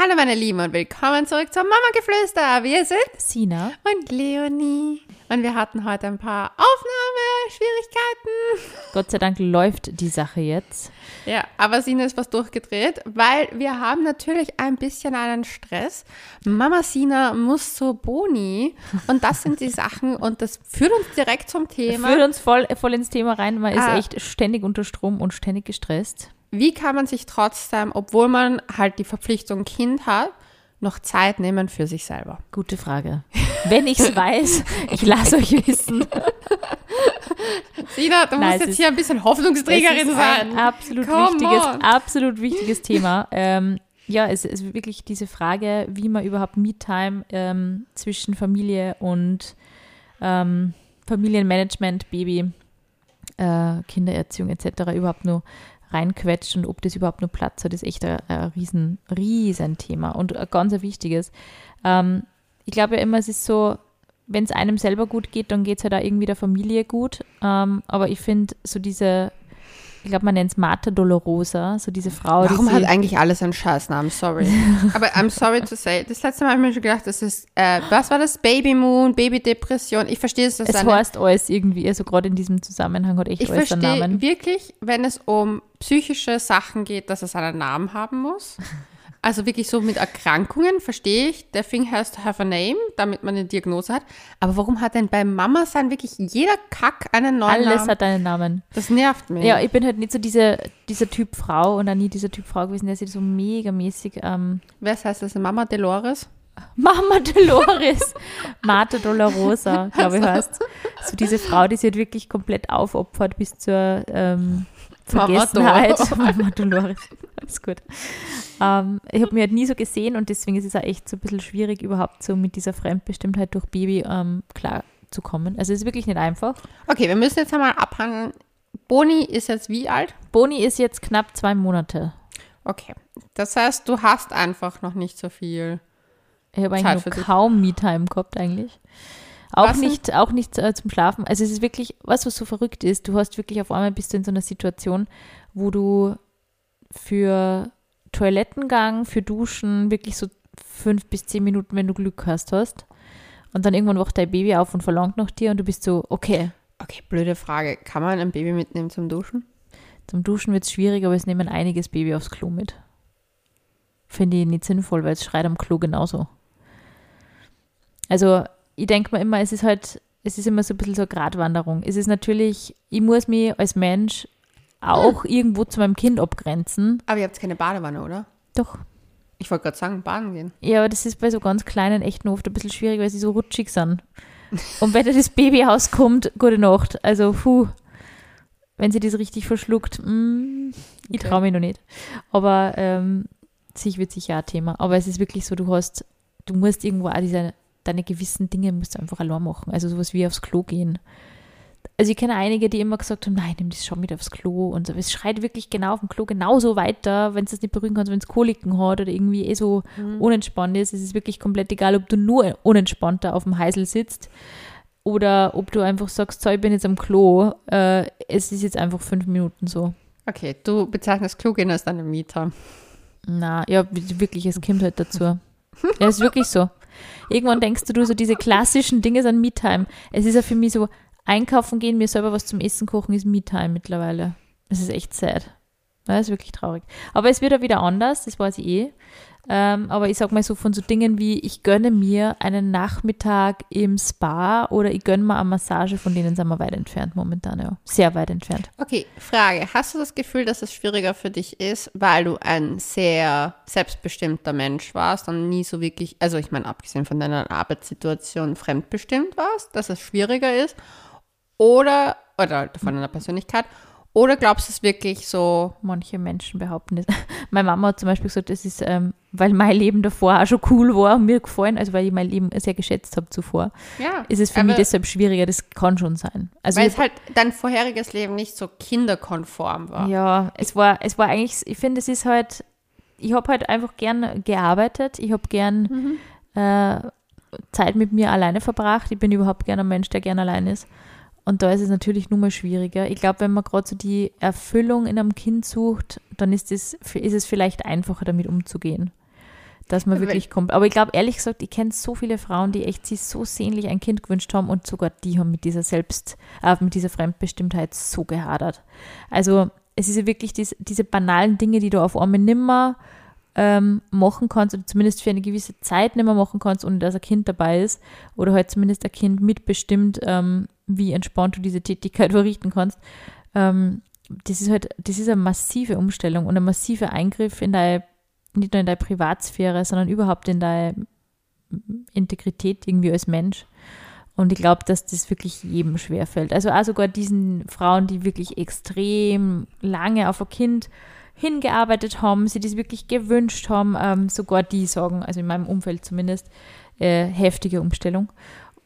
Hallo meine Lieben und willkommen zurück zum Mama Geflüster. Wir sind Sina. und Leonie. Und wir hatten heute ein paar Aufnahmeschwierigkeiten. Gott sei Dank läuft die Sache jetzt. Ja, aber Sina ist was durchgedreht, weil wir haben natürlich ein bisschen einen Stress. Mama Sina muss zur Boni und das sind die Sachen und das führt uns direkt zum Thema. Führt uns voll, voll ins Thema rein. Man Ah. ist echt ständig unter Strom und ständig gestresst. Wie kann man sich trotzdem, obwohl man halt die Verpflichtung Kind hat, noch Zeit nehmen für sich selber? Gute Frage. Wenn ich es weiß, ich lasse euch wissen. Sina, du Nein, musst jetzt ist- hier ein bisschen Hoffnungsträgerin sein. ein absolut Come wichtiges, on. absolut wichtiges Thema. Ähm, ja, es ist wirklich diese Frage, wie man überhaupt Me-Time ähm, zwischen Familie und ähm, Familienmanagement, Baby, äh, Kindererziehung etc. überhaupt nur reinquetscht und ob das überhaupt nur Platz hat, ist echt ein, ein riesen, riesen Thema und ein ganz wichtiges. Ähm, ich glaube ja immer, es ist so, wenn es einem selber gut geht, dann geht es halt auch irgendwie der Familie gut. Ähm, aber ich finde so diese, ich glaube, man nennt es Mata Dolorosa, so diese Frau, Warum die hat eigentlich alles einen Scheißnamen? Sorry. Aber I'm sorry to say. Das letzte Mal habe ich mir schon gedacht, das ist, äh, was war das? Baby Moon, Babydepression. Ich verstehe es, es heißt alles irgendwie, also gerade in diesem Zusammenhang hat echt Ich alles einen verstehe Namen. wirklich, wenn es um psychische Sachen geht, dass es einen Namen haben muss. Also wirklich so mit Erkrankungen, verstehe ich. Der Thing has to have a name, damit man eine Diagnose hat. Aber warum hat denn bei Mama sein wirklich jeder Kack einen neuen Alles Namen? hat einen Namen. das nervt mich. Ja, ich bin halt nicht so diese, dieser Typ Frau und auch nie dieser Typ Frau gewesen, der sich so megamäßig ähm, Wer heißt das? Mama Dolores? Mama Dolores, Marta Dolorosa, glaube ich heißt. So diese Frau, die sich halt wirklich komplett aufopfert bis zur ähm, Vergessenheit. Dolores. Dolores, alles gut. Ähm, ich habe mich halt nie so gesehen und deswegen ist es auch echt so ein bisschen schwierig, überhaupt so mit dieser Fremdbestimmtheit durch Baby ähm, klar zu kommen. Also es ist wirklich nicht einfach. Okay, wir müssen jetzt einmal abhandeln. Boni ist jetzt wie alt? Boni ist jetzt knapp zwei Monate. Okay. Das heißt, du hast einfach noch nicht so viel. Ich habe eigentlich dich. kaum Me-Time gehabt eigentlich. Auch Was nicht, auch nicht äh, zum Schlafen. Also es ist wirklich, was was so verrückt ist, du hast wirklich auf einmal bist du in so einer Situation, wo du für Toilettengang, für Duschen wirklich so fünf bis zehn Minuten, wenn du Glück hast, hast. Und dann irgendwann wacht dein Baby auf und verlangt nach dir und du bist so, okay, Okay, blöde Frage. Kann man ein Baby mitnehmen zum Duschen? zum Duschen wird es schwierig, aber es nehmen einiges Baby aufs Klo mit. Finde ich nicht sinnvoll, weil es schreit am Klo genauso. Also, ich denke mir immer, es ist halt, es ist immer so ein bisschen so eine Gratwanderung. Es ist natürlich, ich muss mich als Mensch auch irgendwo zu meinem Kind abgrenzen. Aber ihr habt keine Badewanne, oder? Doch. Ich wollte gerade sagen, baden gehen. Ja, aber das ist bei so ganz kleinen echt nur oft ein bisschen schwierig, weil sie so rutschig sind. Und wenn da das Baby rauskommt, gute Nacht. Also, puh, wenn sie das richtig verschluckt, mm, ich Okay. traue mich noch nicht. Aber ähm, sich wird sicher ein Thema. Aber es ist wirklich so, du hast, du musst irgendwo auch diese, deine gewissen Dinge musst du einfach allein machen. Also sowas wie aufs Klo gehen. Also ich kenne einige, die immer gesagt haben, nein, nimm das schon mit aufs Klo und so. Es schreit wirklich genau auf dem Klo genauso weiter, wenn es das nicht berühren kannst, wenn es Koliken hat oder irgendwie eh so unentspannt ist. Es ist wirklich komplett egal, ob du nur unentspannter auf dem Heisel sitzt oder ob du einfach sagst, so, ich bin jetzt am Klo, äh, es ist jetzt einfach fünf Minuten so. Okay, du bezeichnest Klugin als deine Mieter. Na, ja, wirklich, es kommt halt dazu. Ja, es ist wirklich so. Irgendwann denkst du, du so diese klassischen Dinge sind Me-Time. Es ist ja für mich so, einkaufen gehen, mir selber was zum Essen kochen, ist Me-Time mittlerweile. Das ist echt sad. Das ist wirklich traurig. Aber es wird ja wieder anders, das weiß ich eh. Ähm, aber ich sag mal so von so Dingen wie, ich gönne mir einen Nachmittag im Spa oder ich gönne mir eine Massage, von denen sind wir weit entfernt momentan, ja. Sehr weit entfernt. Okay, Frage. Hast du das Gefühl, dass es schwieriger für dich ist, weil du ein sehr selbstbestimmter Mensch warst und nie so wirklich, also ich meine, abgesehen von deiner Arbeitssituation, fremdbestimmt warst, dass es schwieriger ist? Oder, oder von deiner Persönlichkeit? Oder glaubst du es wirklich so, Manche Menschen behaupten das. Meine Mama hat zum Beispiel gesagt, das ist, ähm, weil mein Leben davor auch schon cool war und mir gefallen, also weil ich mein Leben sehr geschätzt habe zuvor, ja, ist es für mich deshalb schwieriger. Das kann schon sein. Also weil es halt dein vorheriges Leben nicht so kinderkonform war. ja, es war, es war eigentlich, ich finde, es ist halt, ich habe halt einfach gern gearbeitet. Ich habe gern äh, Zeit mit mir alleine verbracht. Ich bin überhaupt gern ein Mensch, der gern allein ist. Und da ist es natürlich nur mal schwieriger. Ich glaube, wenn man gerade so die Erfüllung in einem Kind sucht, dann ist es, ist es vielleicht einfacher, damit umzugehen. dass man Weil- wirklich kommt. Aber ich glaube, ehrlich gesagt, ich kenne so viele Frauen, die echt sich so sehnlich ein Kind gewünscht haben und sogar die haben mit dieser Selbst, äh, mit dieser Fremdbestimmtheit so gehadert. Also es ist ja wirklich dies, diese banalen Dinge, die du auf einmal nimmer ähm, machen kannst oder zumindest für eine gewisse Zeit nicht mehr machen kannst, ohne dass ein Kind dabei ist oder halt zumindest ein Kind mitbestimmt, ähm, wie entspannt du diese Tätigkeit verrichten kannst. Ähm, das ist halt, das ist eine massive Umstellung und ein massiver Eingriff in deine, nicht nur in deine Privatsphäre, sondern überhaupt in deine Integrität irgendwie als Mensch. Und ich glaube, dass das wirklich jedem schwerfällt. Also auch sogar diesen Frauen, die wirklich extrem lange auf ein Kind hingearbeitet haben, sie das wirklich gewünscht haben, ähm, sogar die sagen, also in meinem Umfeld zumindest, äh, heftige Umstellung.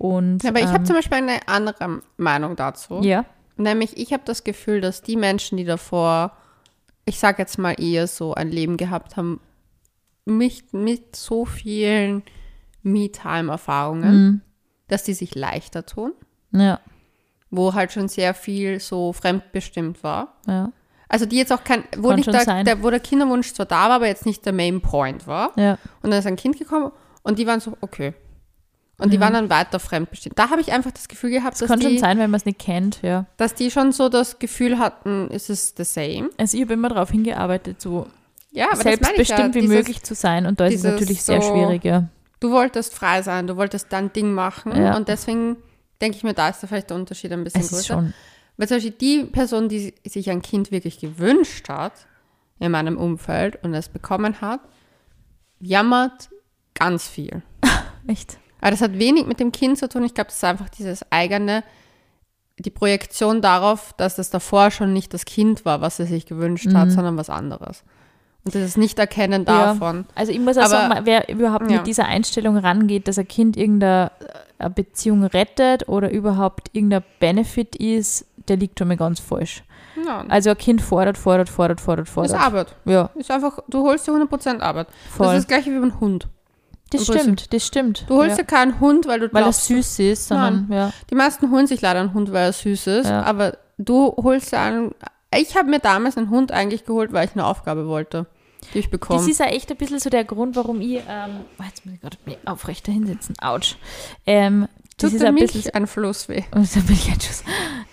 Und, aber ich habe ähm, zum Beispiel eine andere Meinung dazu. ja, Nämlich, ich habe das Gefühl, dass die Menschen, die davor, ich sage jetzt mal eher so ein Leben gehabt haben, mit, mit so vielen Me-Time-Erfahrungen, mhm. dass die sich leichter tun, ja, wo halt schon sehr viel so fremdbestimmt war. ja, Also die jetzt auch kein, wo, Kann nicht der, der, wo der Kinderwunsch zwar da war, aber jetzt nicht der Main Point war. ja, Und dann ist ein Kind gekommen und die waren so, okay. Und die Ja. waren dann weiter fremdbestimmt. Da habe ich einfach das Gefühl gehabt, das dass kann schon die, sein, wenn man es nicht kennt, ja. dass die schon so das Gefühl hatten, es ist the same. Also ich habe immer darauf hingearbeitet, so Ja, selbstbestimmt ja, wie dieses, möglich zu sein und da ist es natürlich sehr so- schwierig, ja. Du wolltest frei sein, du wolltest dein Ding machen Ja. und deswegen denke ich mir, da ist da vielleicht der Unterschied ein bisschen Es ist größer. schon, Weil zum Beispiel die Person, die sich ein Kind wirklich gewünscht hat in meinem Umfeld und es bekommen hat, jammert ganz viel. echt. Aber das hat wenig mit dem Kind zu tun. Ich glaube, das ist einfach dieses eigene, die Projektion darauf, dass das davor schon nicht das Kind war, was er sich gewünscht hat, Mhm. sondern was anderes. Und das ist nicht Erkennen Ja. davon. Also ich muss auch Aber- sagen, wer überhaupt Ja. mit dieser Einstellung rangeht, dass ein Kind irgendeine äh, Beziehung rettet oder überhaupt irgendein Benefit ist, der liegt schon mal ganz falsch. Ja, Also ein Kind fordert, fordert, fordert, fordert, das ist fordert. Arbeit. Ja, Ist einfach, du holst dir 100% Arbeit. Das voll. ist das gleiche wie beim Hund. Das stimmt, das stimmt. Du holst ja. dir keinen Hund, weil du Weil er glaubst, süß ist, sondern ja. die meisten holen sich leider einen Hund, weil er süß ist, Ja. aber du holst dir einen, ich habe mir damals einen Hund eigentlich geholt, weil ich eine Aufgabe wollte, die ich bekomme. Das ist ja echt ein bisschen so der Grund, warum ich, ähm, oh, jetzt muss ich gerade mich aufrechter hinsetzen, ouch. Ähm, das Tut ist ein bisschen, ein Fluss weh. Milcheinschuss.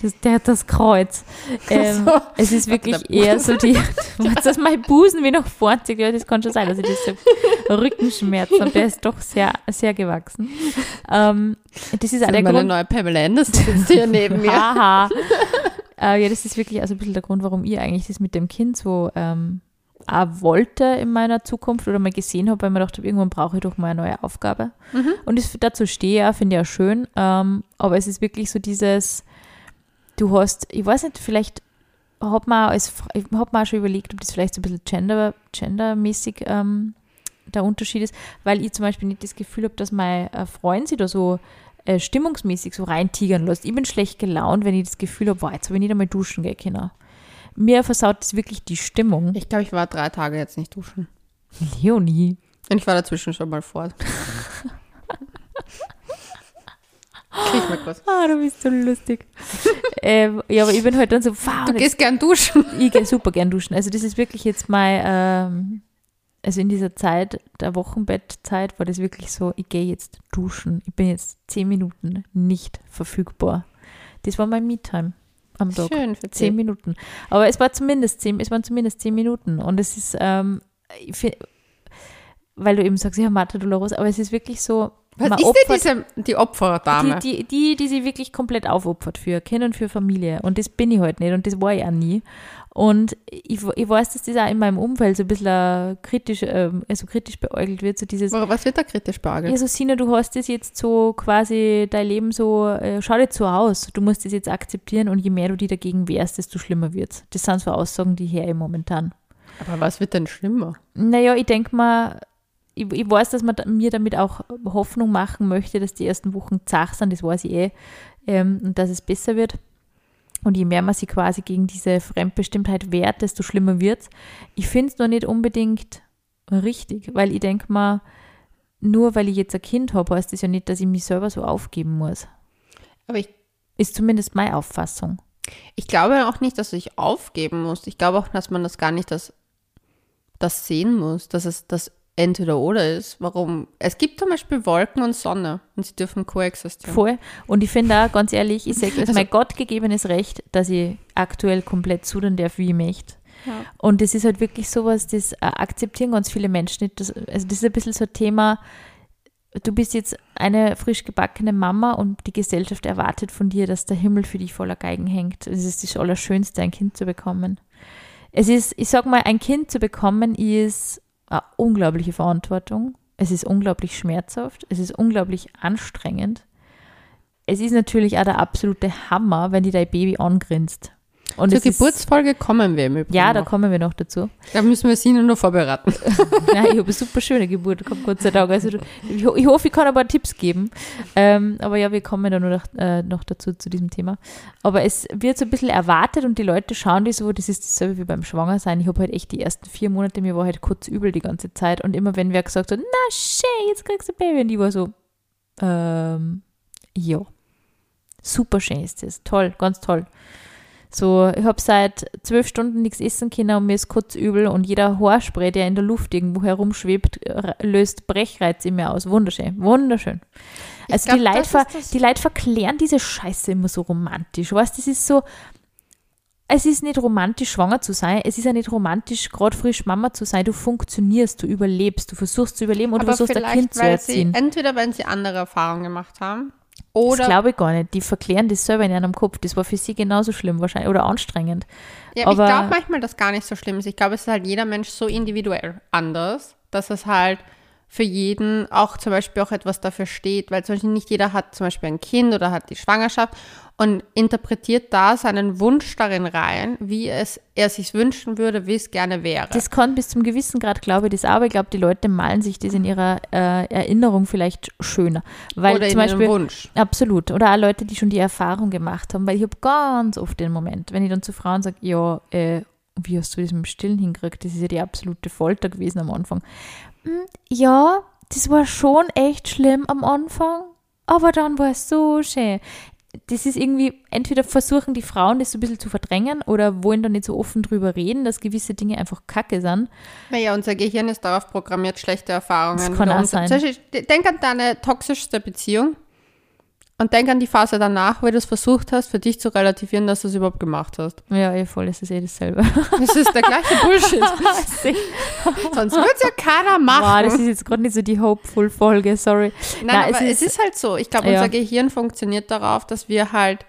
Das, der hat das Kreuz. Ähm, So. Es ist wirklich eher so die, was das mein Busen wie noch 40, ja, das kann schon sein, dass ich das so Rückenschmerzen habe, der ist doch sehr, sehr gewachsen. Ähm, das ist Das meine Grund, neue Pamela Anderson sitzt hier neben mir. Haha. äh, ja, das ist wirklich also ein bisschen der Grund, warum ich eigentlich das mit dem Kind so ähm, auch wollte in meiner Zukunft oder mal gesehen habe, weil gedacht habe, irgendwann brauche ich doch mal eine neue Aufgabe. Mhm. Und das, dazu stehe ich auch, finde ich auch schön. Ähm, aber es ist wirklich so dieses, du hast, ich weiß nicht, vielleicht hat man, als, hab mir auch schon überlegt, ob das vielleicht so ein bisschen gender, gendermäßig ähm, der Unterschied ist, weil ich zum Beispiel nicht das Gefühl habe, dass mein äh, Freund sich da so äh, stimmungsmäßig so reintigern lässt. Ich bin schlecht gelaunt, wenn ich das Gefühl habe, boah, jetzt habe ich nicht einmal duschen gehen können. Mir versaut das wirklich die Stimmung. Ich glaube, ich war drei Tage jetzt nicht duschen. Leonie. Und ich war dazwischen schon mal fort. Krieg mal kurz. Ah, du bist so lustig. ähm, ja, aber ich bin halt dann so, wow, Du jetzt gehst gern duschen. ich gehe super gern duschen. Also das ist wirklich jetzt mein, ähm, also in dieser Zeit, der Wochenbettzeit, war das wirklich so, ich gehe jetzt duschen. Ich bin jetzt zehn Minuten nicht verfügbar. Das war mein Me-Time am Tag. Schön für Zehn Minuten. Aber es war zumindest zehn, es waren zumindest zehn Minuten. Und es ist, ähm, ich find, weil du eben sagst, ja, Marta Dolores, aber es ist wirklich so, Was man ist opfert- denn diese, die Opferdame? die, die, die, die sich wirklich komplett aufopfert für Kinder und für Familie. Und das bin ich halt nicht und das war ich auch nie. Und ich, ich weiß, dass das auch in meinem Umfeld so ein bisschen kritisch, also kritisch beäugelt wird, so dieses, Was wird da kritisch beäugelt? ja, so Sina, du hast das jetzt so quasi dein Leben so, äh, schau dir so aus, du musst das jetzt akzeptieren und je mehr du die dagegen wehrst, desto schlimmer wird's. Das sind so Aussagen, die her momentan. Aber was wird denn schlimmer? Naja, ich denke mal, ich, ich weiß, dass man mir damit auch Hoffnung machen möchte, dass die ersten Wochen zach sind, das weiß ich eh, ähm, und dass es besser wird. Und je mehr man sich quasi gegen diese Fremdbestimmtheit wehrt, desto schlimmer wird's. Ich finde es noch nicht unbedingt richtig, weil ich denke mal, nur weil ich jetzt ein Kind habe, heißt das ja nicht, dass ich mich selber so aufgeben muss. Aber ich, Ist zumindest meine Auffassung. ich glaube auch nicht, dass du dich aufgeben musst. Ich glaube auch, dass man das gar nicht das, das sehen muss, dass es, dass entweder oder ist. Warum? Es gibt zum Beispiel Wolken und Sonne und sie dürfen koexistieren. Voll. Und ich finde auch, ganz ehrlich, ich sage, es ist Also- mein gottgegebenes Recht, dass ich aktuell komplett zudern darf, wie ich möchte. Ja. Und das ist halt wirklich sowas, das äh, akzeptieren ganz viele Menschen nicht. Das, also das ist ein bisschen so ein Thema, du bist jetzt eine frisch gebackene Mama und die Gesellschaft erwartet von dir, dass der Himmel für dich voller Geigen hängt. Das ist das Allerschönste, ein Kind zu bekommen. Es ist, ich sag mal, ein Kind zu bekommen ist eine unglaubliche Verantwortung. Es ist unglaublich schmerzhaft. Es ist unglaublich anstrengend. Es ist natürlich auch der absolute Hammer, wenn dir dein Baby angrinst. Und Zur ist- Geburtsfolge kommen wir im Übrigen Ja, da noch. kommen wir noch dazu. Da müssen wir sie nur noch vorbereiten. Nein, ich habe eine super schöne Geburt gehabt, Gott sei Dank. Also, ich, ich hoffe, ich kann ein paar Tipps geben. Ähm, aber ja, wir kommen dann noch, äh, noch dazu, zu diesem Thema. Aber es wird so ein bisschen erwartet und die Leute schauen die so, das ist dasselbe wie beim Schwangersein. Ich habe halt echt die ersten vier Monate, mir war halt kurz übel die ganze Zeit. Und immer wenn wer gesagt hat, na schön, jetzt kriegst du ein Baby. Und die war so, ähm, ja, super schön ist das. Toll, ganz toll. So, ich habe seit zwölf Stunden nichts essen können und mir ist kurz übel und jeder Haarspray, der in der Luft irgendwo herumschwebt, löst Brechreiz in mir aus. Wunderschön, wunderschön. Also glaub, die, Leute ver die Leute verklären diese Scheiße immer so romantisch. Weißt das ist so, es ist nicht romantisch, schwanger zu sein. Es ist ja nicht romantisch, gerade frisch Mama zu sein. Du funktionierst, du überlebst, du versuchst zu überleben und du versuchst ein Kind zu weil sie, erziehen. entweder wenn sie andere Erfahrungen gemacht haben Das oder glaube ich gar nicht. Die verklären das selber in ihrem Kopf. Das war für sie genauso schlimm wahrscheinlich oder anstrengend. Ja, aber ich glaube manchmal, dass gar nicht so schlimm ist. Ich glaube, es ist halt jeder Mensch so individuell anders, dass es halt für jeden auch zum Beispiel auch etwas dafür steht, weil zum Beispiel nicht jeder hat zum Beispiel ein Kind oder hat die Schwangerschaft und interpretiert da seinen Wunsch darin rein, wie es er sich wünschen würde, wie es gerne wäre. Das kann bis zum gewissen Grad, glaube ich, das auch, aber ich glaube, die Leute malen sich das in ihrer äh, Erinnerung vielleicht schöner. Weil oder zum Beispiel, Wunsch. Absolut. Oder auch Leute, die schon die Erfahrung gemacht haben, weil ich habe ganz oft den Moment, wenn ich dann zu Frauen sage, ja, äh, wie hast du das mit dem Stillen hingekriegt? Das ist ja die absolute Folter gewesen am Anfang. "Hm, Ja, das war schon echt schlimm am Anfang, aber dann war es so schön. Das ist irgendwie, entweder versuchen die Frauen das so ein bisschen zu verdrängen oder wollen dann nicht so offen drüber reden, dass gewisse Dinge einfach kacke sind. Naja, unser Gehirn ist darauf programmiert, schlechte Erfahrungen. Das kann auch sein. Beispiel, denk an deine toxischste Beziehung und denk an die Phase danach, wo du es versucht hast, für dich zu relativieren, dass du es überhaupt gemacht hast. Ja, eh voll, es ist eh dasselbe. Das ist der gleiche Bullshit. Sonst würde es ja keiner machen. Wow, das ist jetzt gerade nicht so die Hopeful-Folge, sorry. Nein, Nein, aber es es ist- ist, halt so. Ich glaube, Ja. unser Gehirn funktioniert darauf, dass wir halt,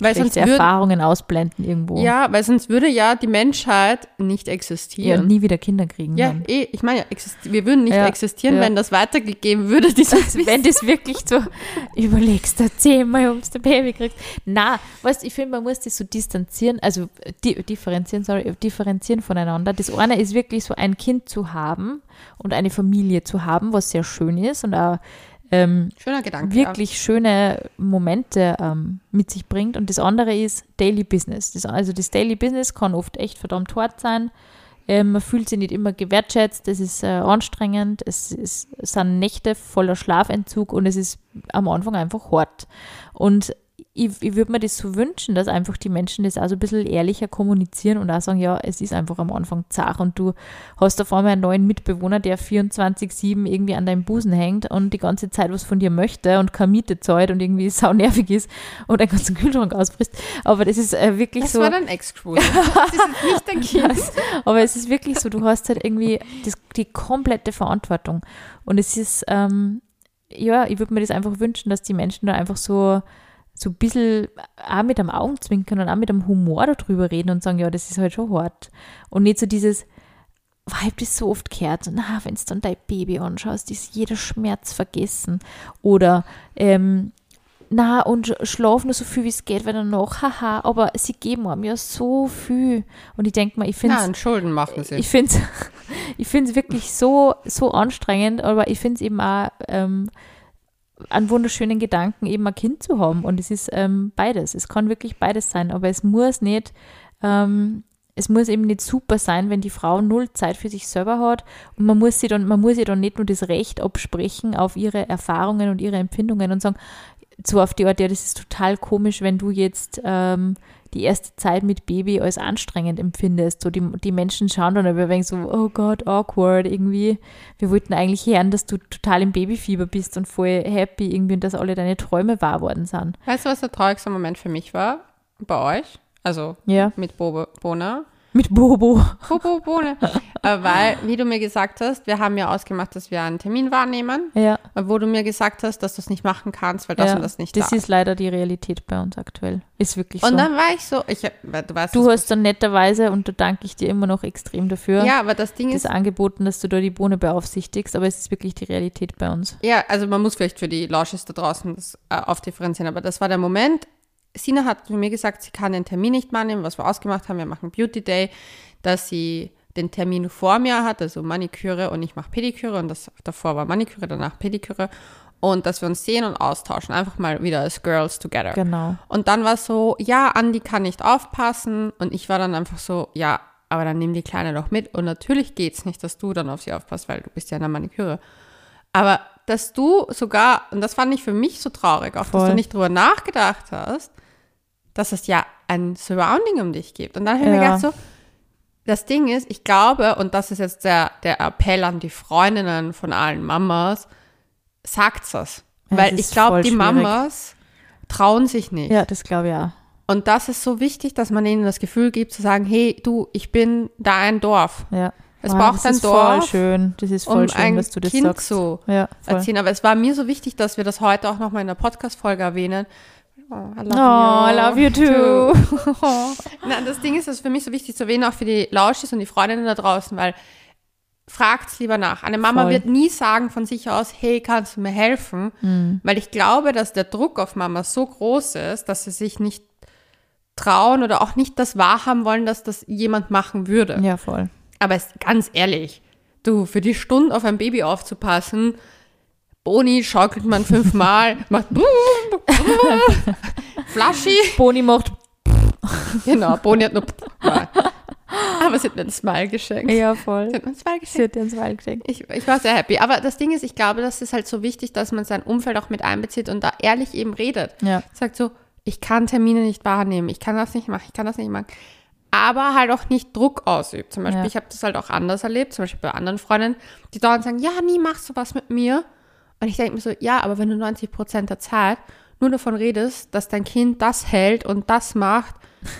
weil sonst würde, Erfahrungen ausblenden irgendwo. ja, weil sonst würde ja die Menschheit nicht Ja, existieren. und nie wieder Kinder kriegen. Ja, eh, ich meine, ja, wir würden nicht Ja, existieren, ja. wenn das weitergegeben würde, dieses wenn du es wirklich so überlegst, zehnmal ums der Baby kriegst. Na, weißt ich finde, man muss das so distanzieren, also di differenzieren, sorry, differenzieren voneinander. Das eine ist wirklich so ein Kind zu haben und eine Familie zu haben, was sehr schön ist und auch ähm, Schöner Gedanke. wirklich schöne Momente ähm, mit sich bringt. Und das andere ist Daily Business. Das, also das Daily Business kann oft echt verdammt hart sein. Ähm, man fühlt sich nicht immer gewertschätzt, es ist äh, anstrengend, es, ist, es sind Nächte voller Schlafentzug und es ist am Anfang einfach hart. Und ich, ich würde mir das so wünschen, dass einfach die Menschen das auch so ein bisschen ehrlicher kommunizieren und auch sagen, ja, es ist einfach am Anfang zart und du hast auf einmal einen neuen Mitbewohner, der 24-7 irgendwie an deinem Busen hängt und die ganze Zeit was von dir möchte und keine Miete zahlt und irgendwie sau nervig ist und deinen ganzen Kühlschrank ausfrisst. Aber das ist äh, wirklich Das so. war dein Ex-Cruise. Das ist nicht dein Kind. Das, aber es ist wirklich so, du hast halt irgendwie das, die komplette Verantwortung. Und es ist, ähm, ja, ich würde mir das einfach wünschen, dass die Menschen da einfach so, so ein bisschen auch mit einem Augenzwinkern und auch mit einem Humor darüber reden und sagen, ja, das ist halt schon hart. Und nicht so dieses, weil ich das so oft gehört, na, wenn du dann dein Baby anschaust, ist jeder Schmerz vergessen. Oder, ähm, na, und schlaf nur so viel, wie es geht, wenn danach, haha, aber sie geben einem ja so viel. Und ich denke mal, ich finde Nein, Schulden machen sie. ich finde es ich find's wirklich so, so anstrengend, aber ich finde es eben auch ähm, einen wunderschönen Gedanken, eben ein Kind zu haben. Und es ist ähm, beides. Es kann wirklich beides sein, aber es muss nicht, ähm, es muss eben nicht super sein, wenn die Frau null Zeit für sich selber hat. Und man muss sie dann, man muss ihr dann nicht nur das Recht absprechen auf ihre Erfahrungen und ihre Empfindungen und sagen, so auf die Art, ja, das ist total komisch, wenn du jetzt ähm, die erste Zeit mit Baby als anstrengend empfindest. So die, die Menschen schauen dann aber wegen so, oh Gott, awkward irgendwie. Wir wollten eigentlich hören, dass du total im Babyfieber bist und voll happy irgendwie und dass alle deine Träume wahr worden sind. Weißt du, was der traurigste Moment für mich war? Bei euch? Also Ja. mit Bobo, Bona. Mit Bobo. Bobo, Bohne. äh, weil, wie du mir gesagt hast, wir haben ja ausgemacht, dass wir einen Termin wahrnehmen, Ja. wo du mir gesagt hast, dass du es nicht machen kannst, weil das ja. und das nicht das da ist leider die Realität bei uns aktuell. Ist wirklich Und so. dann war ich so, ich, du weißt, du hast dann netterweise, und da danke ich dir immer noch extrem dafür, ja, aber das Ding das ist, angeboten, dass du da die Bohne beaufsichtigst, aber es ist wirklich die Realität bei uns. ja, also man muss vielleicht für die Lausches da draußen das äh, aufdifferenzieren, aber das war der Moment. Sina hat mir gesagt, sie kann den Termin nicht wahrnehmen, was wir ausgemacht haben, wir machen Beauty Day, dass sie den Termin vor mir hat, also Maniküre und ich mache Pediküre und das davor war Maniküre, danach Pediküre und dass wir uns sehen und austauschen, einfach mal wieder als Girls together. Genau. Und dann war es so, ja, Andi kann nicht aufpassen. Und ich war dann einfach so, ja, aber dann nimm die Kleine doch mit. Und natürlich geht's nicht, dass du dann auf sie aufpasst, weil du bist ja in der Maniküre. Aber dass du sogar, und das fand ich für mich so traurig, auch dass Voll. du nicht drüber nachgedacht hast, dass es ja ein Surrounding um dich gibt. Und dann habe ich mir Ja. gedacht so, das Ding ist, ich glaube, und das ist jetzt der, der Appell an die Freundinnen von allen Mamas, sagt's es. Ja, Weil ich glaube, die. Mamas trauen sich nicht. Ja, das glaube ich auch. Und das ist so wichtig, dass man ihnen das Gefühl gibt, zu sagen, hey, du, ich bin da ein Dorf. Ja. Es Ah, braucht das ein ist Dorf, voll schön. Das ist voll um schön, ein dass du das Kind sagst. zu ja, voll. erziehen. Aber es war mir so wichtig, dass wir das heute auch nochmal in der Podcast-Folge erwähnen. Oh, I love Oh, you. I love you too. Nein, das Ding ist, das ist für mich so wichtig zu erwähnen, auch für die Lauschis und die Freundinnen da draußen, weil fragt's lieber nach. Eine Mama Voll. wird nie sagen von sich aus, hey, kannst du mir helfen? Mhm. Weil ich glaube, dass der Druck auf Mama so groß ist, dass sie sich nicht trauen oder auch nicht das wahrhaben wollen, dass das jemand machen würde. Ja, voll. Aber es, ganz ehrlich, du, für die Stunde auf ein Baby aufzupassen, Boni schaukelt man fünfmal, macht Flaschi. Boni macht. Genau, Boni hat nur Aber sie hat mir ein Smile geschenkt. Ja, voll. Sie hat mir ein Smile Sie geschenkt. hat dir ins Wald geschenkt. Ich, ich war sehr happy. Aber das Ding ist, ich glaube, das ist halt so wichtig, dass man sein Umfeld auch mit einbezieht und da ehrlich eben redet. Ja. Sagt so, ich kann Termine nicht wahrnehmen, ich kann das nicht machen, ich kann das nicht machen. Aber halt auch nicht Druck ausübt. Zum Beispiel, Ja. ich habe das halt auch anders erlebt, zum Beispiel bei anderen Freundinnen, die dauernd sagen, ja, nie machst du was mit mir. Und ich denke mir so, ja, aber wenn du 90 Prozent der Zeit nur davon redest, dass dein Kind das hält und das macht,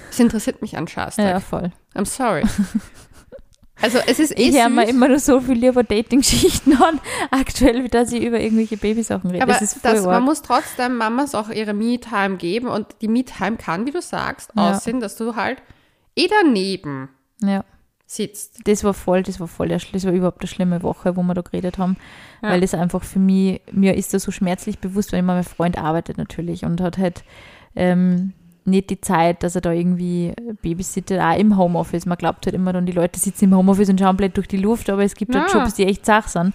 das interessiert mich an Scheißdreck. Ja, voll. I'm sorry. Also es ist eh Ich höre mir immer nur so viel lieber Dating-Geschichten an, aktuell, wie dass ich über irgendwelche Babysachen rede. aber das ist voll das, man muss trotzdem Mamas auch ihre Me-Time geben und die Me-Time kann, wie du sagst, Ja. aussehen, dass du halt eh daneben Ja. Sitzt. Das war voll, das war voll, das war überhaupt eine schlimme Woche, wo wir da geredet haben, Ja. weil das einfach für mich, mir ist das so schmerzlich bewusst, weil immer mein Freund arbeitet natürlich und hat halt ähm, nicht die Zeit, dass er da irgendwie babysittet, auch im Homeoffice. Man glaubt halt immer dann, die Leute sitzen im Homeoffice und schauen blöd durch die Luft, aber es gibt halt Ja. Jobs, die echt zach sind.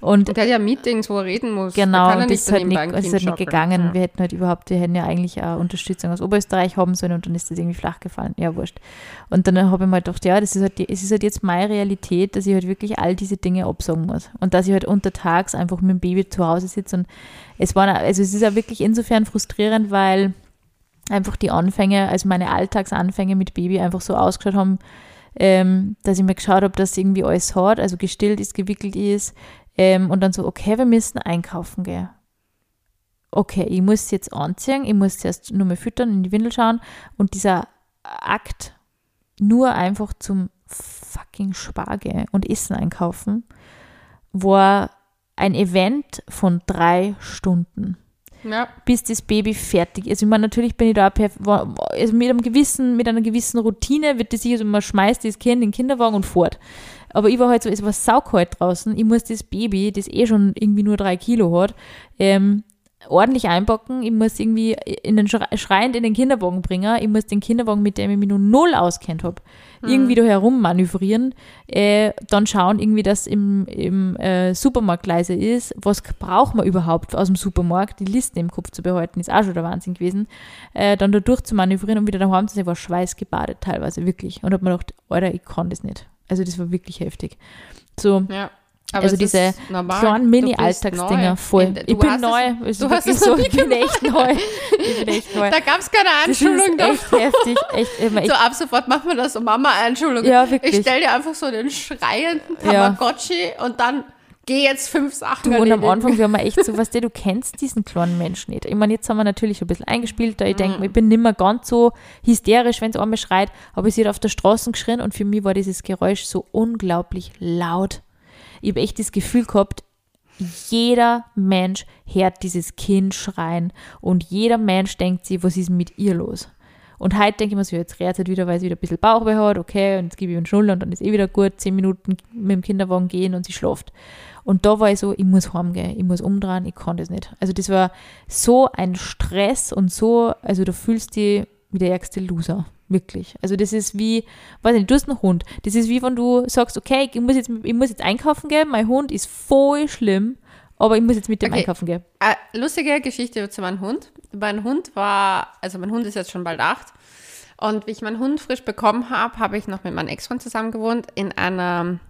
Und Und der hat ja Meetings, wo er reden muss. Genau, und das ist halt nicht, ist halt nicht gegangen. Ja. Wir hätten halt überhaupt, wir hätten ja eigentlich auch Unterstützung aus Oberösterreich haben sollen und dann ist das irgendwie flach gefallen. Ja, wurscht. Und dann habe ich mir halt gedacht, ja, das ist halt, die, es ist halt jetzt meine Realität, dass ich halt wirklich all diese Dinge absagen muss. Und dass ich halt untertags einfach mit dem Baby zu Hause sitze. Und es war, also es ist ja wirklich insofern frustrierend, weil einfach die Anfänge, also meine Alltagsanfänge mit Baby einfach so ausgeschaut haben, ähm, dass ich mir geschaut habe, dass irgendwie alles hat, also gestillt ist, gewickelt ist, ähm, und dann so, okay, wir müssen einkaufen gehen. Okay, ich muss jetzt anziehen, ich muss zuerst nur mal füttern, in die Windel schauen und dieser Akt, nur einfach zum fucking Spar gehen und Essen einkaufen, war ein Event von drei Stunden Ja. bis das Baby fertig ist. Ich meine, natürlich bin ich da also mit einem gewissen, mit einer gewissen Routine wird das sich, also man schmeißt das Kind in den Kinderwagen und fort. Aber ich war halt so, es war saukalt draußen, ich muss das Baby, das eh schon irgendwie nur drei Kilo hat, ähm, ordentlich einpacken, ich muss irgendwie in den Schre schreiend in den Kinderwagen bringen, ich muss den Kinderwagen, mit dem ich mich nur null auskennt habe, irgendwie da herum manövrieren, äh, dann schauen irgendwie, dass im, im äh, Supermarkt leise ist, was braucht man überhaupt aus dem Supermarkt, die Liste im Kopf zu behalten, ist auch schon der Wahnsinn gewesen, äh, dann da durch zu manövrieren und wieder daheim zu sein, war schweißgebadet teilweise, wirklich. Und hab mir gedacht, Alter, ich kann das nicht. Also das war wirklich heftig. So, ja. Aber also es diese kleinen Mini-Alltagsdinger voll. In- Ich du bin neu. Es, du hast es noch so, ich bin echt neu. Ich bin echt neu. Da gab es keine Das Einschulung ist echt heftig. Echt, immer So ab sofort macht man das so, Mama, Einschulung. Ja, wirklich. Ich stell dir einfach so den schreienden Ja. Tamagotchi und dann geh jetzt fünf Sachen Du, und am. Anfang, wir haben echt so, was du, du kennst diesen kleinen Menschen nicht. Ich meine, jetzt haben wir natürlich ein bisschen eingespielt, da ich Mhm. denke, ich bin nicht mehr ganz so hysterisch, wenn es einmal schreit, aber sie hat auf der Straße geschrien und für mich war dieses Geräusch so unglaublich laut. Ich habe echt das Gefühl gehabt, jeder Mensch hört dieses Kind schreien und jeder Mensch denkt sich, was ist mit ihr los? Und heute denke ich mir so, jetzt rät halt wieder, weil sie wieder ein bisschen Bauchweh hat, okay, und jetzt gebe ich einen Schnuller und dann ist eh wieder gut, zehn Minuten mit dem Kinderwagen gehen und sie schläft. Und da war ich so, ich muss heimgehen, ich muss umdrehen, ich kann das nicht. Also das war so ein Stress und so, also du fühlst dich wie der ärgste Loser. Wirklich. Also das ist wie, weiß nicht, du hast einen Hund. Das ist wie wenn du sagst, okay, ich muss jetzt, ich muss jetzt einkaufen gehen, mein Hund ist voll schlimm, aber ich muss jetzt mit dem Okay. einkaufen gehen. Äh, lustige Geschichte zu meinem Hund. Mein Hund war, also mein Hund ist jetzt schon bald acht. Und wie ich meinen Hund frisch bekommen habe, habe ich noch mit meinem Ex-Freund zusammen gewohnt in einer,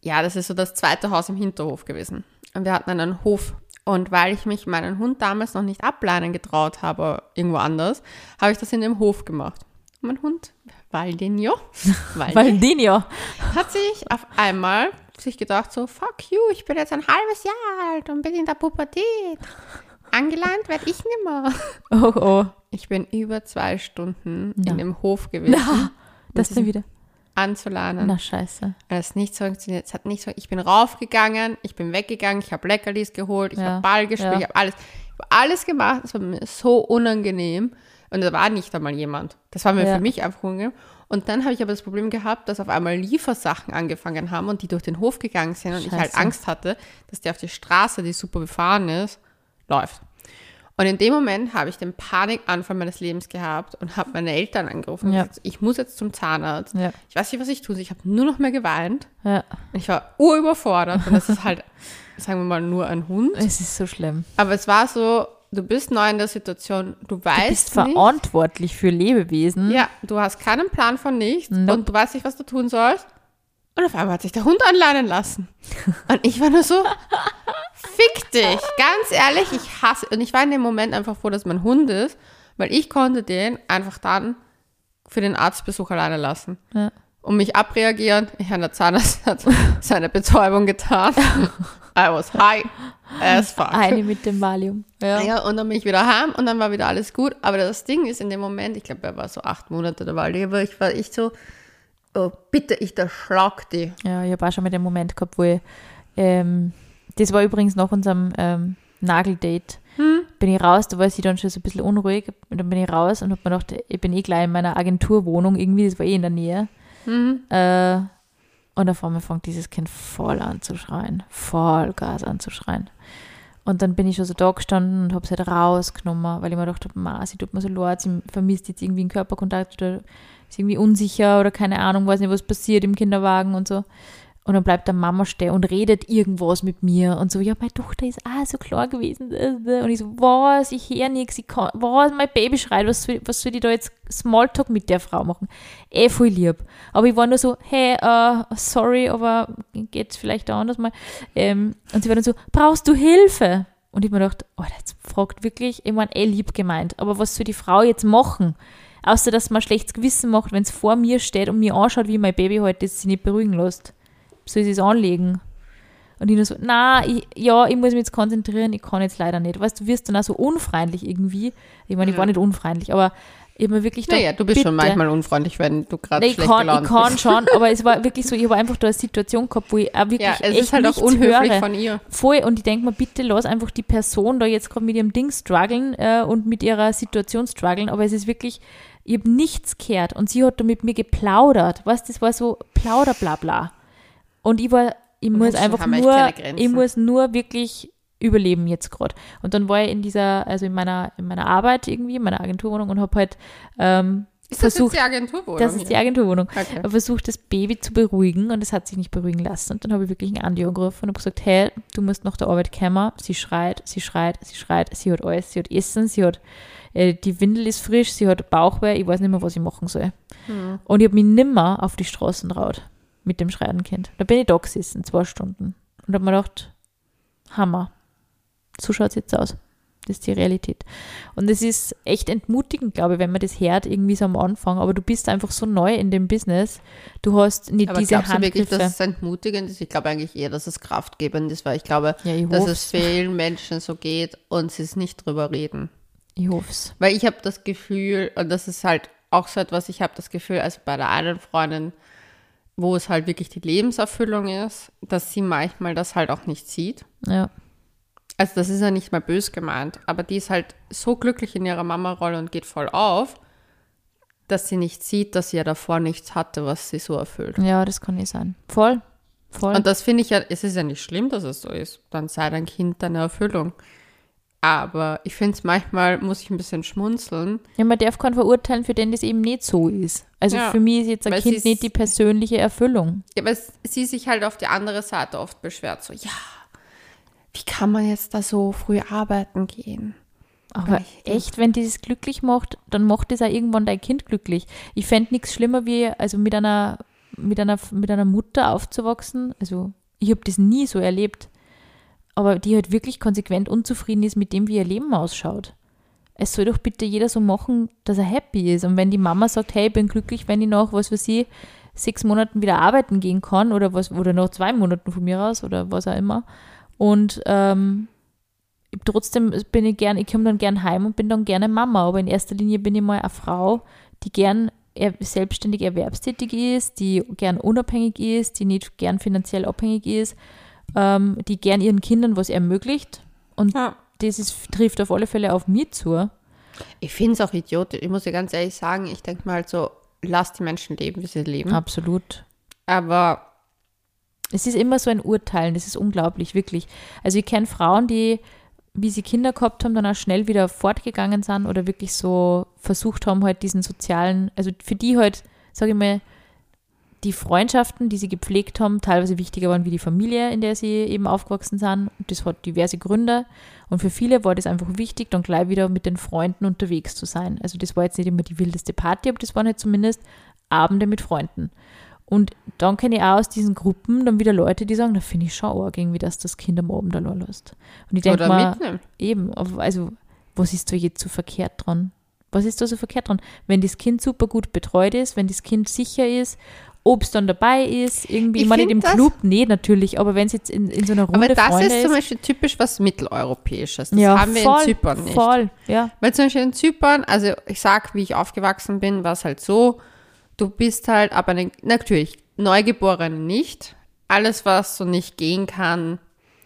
ja, das ist so das zweite Haus im Hinterhof gewesen. Und wir hatten einen Hof. Und weil ich mich meinen Hund damals noch nicht ableinen getraut habe, irgendwo anders, habe ich das in dem Hof gemacht. Mein Hund, Valdinho, Valdi, Valdinho. hat sich auf einmal sich gedacht so, fuck you, ich bin jetzt ein halbes Jahr alt und bin in der Pubertät. Angeleint werde ich nimmer. Oh, oh. Ich bin über zwei Stunden Na. in dem Hof gewesen, Na, das ist dann wieder. anzulernen. Na, scheiße. Es hat nicht so funktioniert. Es hat nicht so, ich bin raufgegangen, ich bin weggegangen, ich habe Leckerlis geholt, ich Ja, habe Ball gespielt, ja. ich habe alles, alles gemacht. Es war mir so unangenehm. Und da war nicht einmal jemand. Das war mir Ja. für mich einfach unangenehm. Und dann habe ich aber das Problem gehabt, dass auf einmal Liefersachen angefangen haben und die durch den Hof gegangen sind und ich halt Scheiße. Angst hatte, dass der auf die Straße, die super befahren ist, läuft. Und in dem Moment habe ich den Panikanfall meines Lebens gehabt und habe meine Eltern angerufen und Ja. gesagt, ich muss jetzt zum Zahnarzt. Ja. Ich weiß nicht, was ich tue. Ich habe nur noch mehr geweint. Ja. Ich war urüberfordert und das ist halt, sagen wir mal, nur ein Hund. Es ist so schlimm. Aber es war so, du bist neu in der Situation, du Du bist weißt nicht. verantwortlich für Lebewesen. Ja, du hast keinen Plan von nichts Nope. und du weißt nicht, was du tun sollst. Und auf einmal hat sich der Hund anleinen lassen. Und ich war nur so, fick dich. Ganz ehrlich, ich hasse. Und ich war in dem Moment einfach froh, dass mein Hund ist, weil ich konnte den einfach dann für den Arztbesuch alleine lassen. Ja. Und mich abreagieren. Ich habe der Zahnarzt hat seine Betäubung getan. I was high as fuck. Eine mit dem Valium. Ja. Ja, und dann bin ich wieder heim und dann war wieder alles gut. Aber das Ding ist in dem Moment, ich glaube, er war so acht Monate Waldi, aber ich war echt so, oh, bitte, ich erschlag die. Ja, ich habe auch schon mal den Moment gehabt, wo ich, ähm, das war übrigens nach unserem ähm, Nageldate, bin ich raus, da war sie dann schon so ein bisschen unruhig und dann bin ich raus und habe mir gedacht, ich bin eh gleich in meiner Agenturwohnung, irgendwie, das war eh in der Nähe. Äh, und auf einmal fängt dieses Kind voll an zu schreien, voll Gas an zu schreien. Und dann bin ich schon so da gestanden und habe es halt rausgenommen, weil ich mir gedacht habe, sie tut mir so leid, sie vermisst jetzt irgendwie einen Körperkontakt oder ist irgendwie unsicher oder keine Ahnung, weiß nicht, was passiert im Kinderwagen und so. Und dann bleibt der Mama stehen und redet irgendwas mit mir und so, ja, meine Tochter ist auch so klar gewesen. Und ich so, was, ich höre nichts, ich kann, was, mein Baby schreit, was was soll ich da jetzt Smalltalk mit der Frau machen? Eh voll lieb. Aber ich war nur so, hey, äh, sorry, aber geht's vielleicht auch anders mal. Ähm, und sie war dann so, brauchst du Hilfe? Und ich mir gedacht, oh, jetzt fragt wirklich, ich meine, eh lieb gemeint, aber was soll die Frau jetzt machen? Außer, dass man schlechtes Gewissen macht, wenn es vor mir steht und mir anschaut, wie mein Baby heute ist, sich nicht beruhigen lässt soll ich es anlegen? Und ich nur so, na, ich, ja, ich muss mich jetzt konzentrieren, ich kann jetzt leider nicht. Weißt du, wirst dann auch so unfreundlich irgendwie. Ich meine, ich war nicht unfreundlich, aber ich mir wirklich Naja, du bist schon bitte- manchmal unfreundlich, wenn du gerade Nee, ich schlecht kann, gelaunt ich kann bist. schon, aber es war wirklich so, ich habe einfach da eine Situation gehabt, wo ich auch wirklich Ja, es echt ist halt auch unhöflich höre. von ihr. Voll, und ich denke mir, bitte lass einfach die Person da jetzt gerade mit ihrem Ding strugglen äh, und mit ihrer Situation strugglen, aber es ist wirklich, ich habe nichts gehört und sie hat da mit mir geplaudert, weißt, das war so Plauderblabla. Und ich war, ich muss Menschen einfach nur, ich muss nur wirklich überleben jetzt gerade. Und dann war ich in dieser, also in meiner, in meiner Arbeit irgendwie, in meiner Agenturwohnung und habe halt ähm, Ist das versucht, jetzt die Agenturwohnung? das ist die? Agenturwohnung. Okay. habe versucht, das Baby zu beruhigen und es hat sich nicht beruhigen lassen. Und dann habe ich wirklich einen Andi angerufen und habe gesagt, hey, du musst nach der Arbeit kommen. Sie schreit, sie schreit, sie schreit, sie hat alles, sie hat Essen, sie hat, äh, die Windel ist frisch, sie hat Bauchweh, ich weiß nicht mehr, was ich machen soll. Und ich habe mich nimmer auf die Straßen traut mit dem schreienden Kind. Da bin ich da gesessen, zwei Stunden. Und habe mir gedacht, Hammer. So schaut es jetzt aus. Das ist die Realität. Und es ist echt entmutigend, glaube ich, wenn man das hört, irgendwie so am Anfang. Aber du bist einfach so neu in dem Business. Du hast nicht Aber diese glaubst du Handgriffe. wirklich, dass es entmutigend ist? Ich glaube eigentlich eher, dass es kraftgebend ist, weil ich glaube, Ja, ich dass es vielen Menschen so geht und sie es nicht drüber reden. Ich hoffe es. Weil ich habe das Gefühl, und das ist halt auch so etwas, ich habe das Gefühl, also bei der einen Freundin, wo es halt wirklich die Lebenserfüllung ist, dass sie manchmal das halt auch nicht sieht. Ja. Also das ist ja nicht mal bös gemeint, aber die ist halt so glücklich in ihrer Mama-Rolle und geht voll auf, dass sie nicht sieht, dass sie ja davor nichts hatte, was sie so erfüllt. ja, das kann nicht sein. Voll. Voll. Und das finde ich ja, es ist ja nicht schlimm, dass es so ist. Dann sei dein Kind deine Erfüllung. Aber ich finde es manchmal, muss ich ein bisschen schmunzeln. Ja, man darf keinen verurteilen, für den das eben nicht so ist. Also Ja, für mich ist jetzt ein Kind nicht die persönliche Erfüllung. Ja, aber es- sie sich halt auf die andere Seite oft beschwert, so, ja, wie kann man jetzt da so früh arbeiten gehen? Aber echt, wenn die das glücklich macht, dann macht das auch irgendwann dein Kind glücklich. Ich fände nichts schlimmer, wie also mit einer, mit, einer, mit einer Mutter aufzuwachsen. Also ich habe das nie so erlebt. Aber die halt wirklich konsequent unzufrieden ist mit dem, wie ihr Leben ausschaut. Es soll doch bitte jeder so machen, dass er happy ist. Und wenn die Mama sagt, hey, ich bin glücklich, wenn ich nach, was weiß ich, sechs Monaten wieder arbeiten gehen kann oder was, oder noch zwei Monaten von mir aus oder was auch immer. Und ähm, trotzdem bin ich gern, ich komme dann gern heim und bin dann gerne Mama, aber in erster Linie bin ich mal eine Frau, die gern er, selbstständig erwerbstätig ist, die gern unabhängig ist, die nicht gern finanziell abhängig ist, ähm, die gern ihren Kindern was ermöglicht. Und Ja. das ist, trifft auf alle Fälle auf mich zu. Ich finde es auch idiotisch. Ich muss dir ganz ehrlich sagen, ich denke mal halt so, lass die Menschen leben, wie sie leben. Absolut. Aber Es ist immer so ein Urteilen, das ist unglaublich, wirklich. Also ich kenne Frauen, die, wie sie Kinder gehabt haben, dann auch schnell wieder fortgegangen sind oder wirklich so versucht haben, halt diesen sozialen, also für die halt, sage ich mal, die Freundschaften, die sie gepflegt haben, teilweise wichtiger waren wie die Familie, in der sie eben aufgewachsen sind. Und das hat diverse Gründe. Und für viele war das einfach wichtig, dann gleich wieder mit den Freunden unterwegs zu sein. Also das war jetzt nicht immer die wildeste Party, aber das waren halt zumindest Abende mit Freunden. Und dann kenne ich auch aus diesen Gruppen dann wieder Leute, die sagen, da finde ich schon arg, irgendwie, dass das Kind am Abend allein lässt. Und ich denke mal, mitnehmen. eben, also was ist da jetzt so verkehrt dran? Was ist da so verkehrt dran? Wenn das Kind super gut betreut ist, wenn das Kind sicher ist, ob es dann dabei ist, irgendwie, ich, meine, nicht im Club, nee, natürlich, aber wenn es jetzt in, in so einer Runde Aber das Freunde ist zum ist, Beispiel typisch was Mitteleuropäisches. Das ja, haben wir voll, in Zypern nicht. voll, ja, Weil zum Beispiel in Zypern, also ich sag, wie ich aufgewachsen bin, war es halt so, du bist halt, aber ne, natürlich, Neugeborene nicht. Alles, was so nicht gehen kann,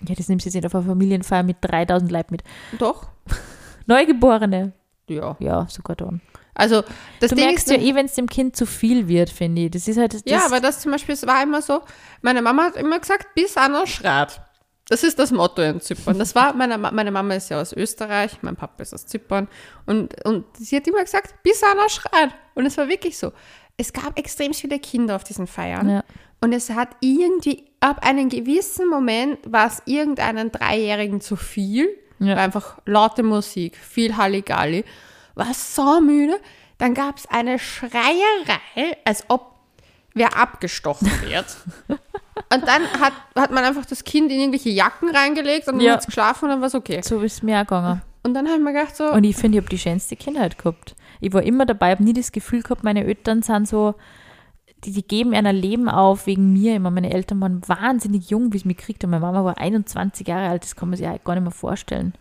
ja, das nimmst du jetzt nicht auf eine Familienfeier mit 3000 Leuten mit. doch. Neugeborene, Ja. ja, sogar dann. Also das Du Ding merkst ist, ja eh, wenn es dem Kind zu viel wird, finde ich. Das ist halt das, ja, aber das zum Beispiel, es war immer so, meine Mama hat immer gesagt, bis einer schreit. Das ist das Motto in Zypern. Das war, meine, meine Mama ist ja aus Österreich, mein Papa ist aus Zypern. Und, und sie hat immer gesagt, bis einer schreit. Und es war wirklich so. Es gab extrem viele Kinder auf diesen Feiern. Ja. Und es hat irgendwie, ab einem gewissen Moment war es irgendeinen Dreijährigen zu viel. Ja. War einfach laute Musik, viel Halligalli. War so müde. Dann gab es eine Schreierei, als ob wer abgestochen wird. und dann hat, hat man einfach das Kind in irgendwelche Jacken reingelegt und dann Ja. hat es geschlafen und dann war es okay. so ist es mir auch gegangen. Und dann habe ich mir gedacht so, Und ich finde, ich habe die schönste Kindheit gehabt. Ich war immer dabei, habe nie das Gefühl gehabt, meine Eltern sind so, die, die geben einer Leben auf wegen mir. Immer meine Eltern waren wahnsinnig jung, wie es mich gekriegt haben. Meine Mama war 21 Jahre alt, das kann man sich ja gar nicht mehr vorstellen.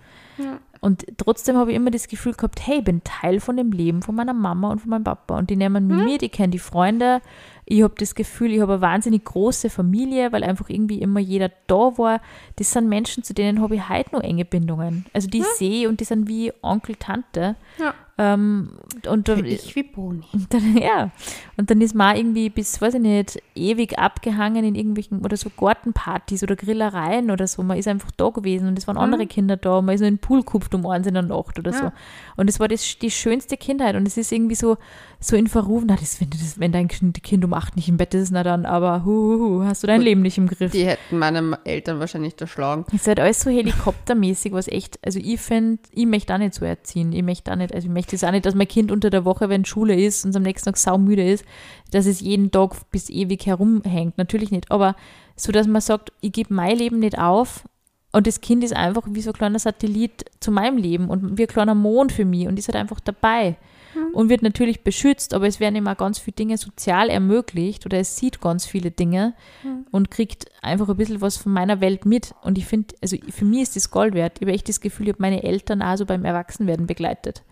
Und trotzdem habe ich immer das Gefühl gehabt, hey, ich bin Teil von dem Leben von meiner Mama und von meinem Papa. Und die nehmen mich mit, ich kenne die Freunde. Ich habe das Gefühl, ich habe eine wahnsinnig große Familie, weil einfach irgendwie immer jeder da war. Das sind Menschen, zu denen habe ich heute noch enge Bindungen. Also die sehe und die sind wie Onkel, Tante. ja, Ähm, und dann, ich wie Boni. und dann, ja, und dann ist man irgendwie bis, weiß ich nicht, ewig abgehangen in irgendwelchen oder so Gartenpartys oder Grillereien oder so. Man ist einfach da gewesen und es waren andere Kinder da. Man ist nur in den Pool gekupft um eins in der Nacht oder so. Ja. Und es war das, die schönste Kindheit und es ist irgendwie so, so in Verruf, na, das, wenn, das, wenn dein Kind Kind um acht nicht im Bett ist, na dann, aber hu, hu, hu, hast du dein Gut. Leben nicht im Griff. Die hätten meine Eltern wahrscheinlich erschlagen. Es ist halt alles so helikoptermäßig, was echt, also ich finde, ich möchte auch nicht so erziehen. Ich möchte auch nicht, also ich möchte es auch nicht, dass mein Kind unter der Woche, wenn Schule ist und am nächsten Tag saumüde ist, dass es jeden Tag bis ewig herumhängt. Natürlich nicht. Aber so dass man sagt, ich gebe mein Leben nicht auf und das Kind ist einfach wie so ein kleiner Satellit zu meinem Leben und wie ein kleiner Mond für mich und ist halt einfach dabei mhm. und wird natürlich beschützt, aber es werden immer ganz viele Dinge sozial ermöglicht oder es sieht ganz viele Dinge mhm. und kriegt einfach ein bisschen was von meiner Welt mit. Und ich finde, also für mich ist das Gold wert. Ich habe echt das Gefühl, ich habe meine Eltern auch so beim Erwachsenwerden begleitet.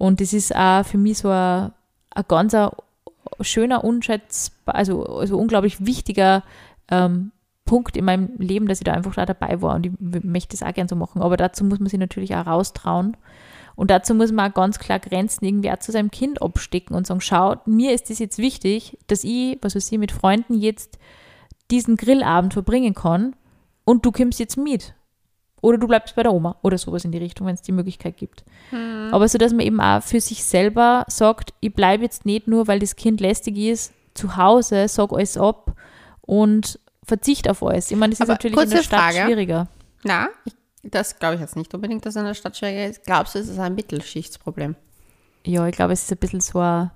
Und das ist auch für mich so ein, ein ganz schöner, unschätzbar, also, also unglaublich wichtiger ähm, Punkt in meinem Leben, dass ich da einfach da dabei war und ich möchte das auch gerne so machen. Aber dazu muss man sich natürlich auch raustrauen und dazu muss man auch ganz klar Grenzen irgendwie auch zu seinem Kind abstecken und sagen, schau, mir ist es jetzt wichtig, dass ich, was weiß ich, mit Freunden jetzt diesen Grillabend verbringen kann und du kommst jetzt mit. Oder du bleibst bei der Oma oder sowas in die Richtung, wenn es die Möglichkeit gibt. Mhm. Aber so, dass man eben auch für sich selber sagt, ich bleibe jetzt nicht nur, weil das Kind lästig ist, zu Hause, sag alles ab und verzichte auf alles. Ich meine, das ist natürlich in der Stadt Frage. schwieriger. Na, ich das glaube ich jetzt nicht unbedingt, dass eine Stadt schwieriger ist. Glaubst du, es ist ein Mittelschichtsproblem? Ja, ich glaube, es ist ein bisschen so ein,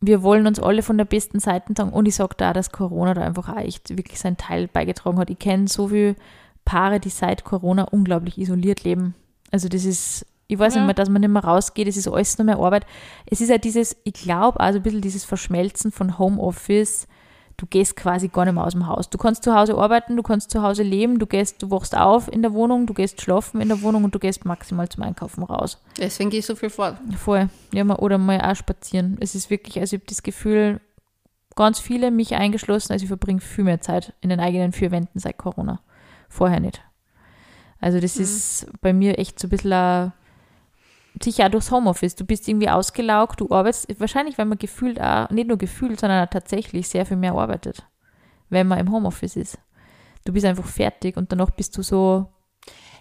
wir wollen uns alle von der besten Seite sagen. Und ich sage da, dass Corona da einfach auch echt wirklich seinen Teil beigetragen hat. Ich kenne so viele Paare, die seit Corona unglaublich isoliert leben. Also das ist, ich weiß ja. nicht mehr, dass man nicht mehr rausgeht, es ist alles nur mehr Arbeit. Es ist ja dieses, ich glaube, also ein bisschen dieses Verschmelzen von Homeoffice, du gehst quasi gar nicht mehr aus dem Haus. Du kannst zu Hause arbeiten, du kannst zu Hause leben, du gehst, du wachst auf in der Wohnung, du gehst schlafen in der Wohnung und du gehst maximal zum Einkaufen raus. Deswegen gehst du viel fort. Voll. Ja, oder mal auch spazieren. Es ist wirklich, also ich habe das Gefühl, ganz viele, mich eingeschlossen, also ich verbringe viel mehr Zeit in den eigenen vier Wänden seit Corona. Vorher nicht. Also das mhm. ist bei mir echt so ein bisschen ein sicher auch durchs Homeoffice. Du bist irgendwie ausgelaugt, du arbeitest, wahrscheinlich, weil man gefühlt auch, nicht nur gefühlt, sondern auch tatsächlich sehr viel mehr arbeitet, wenn man im Homeoffice ist. Du bist einfach fertig und danach bist du so.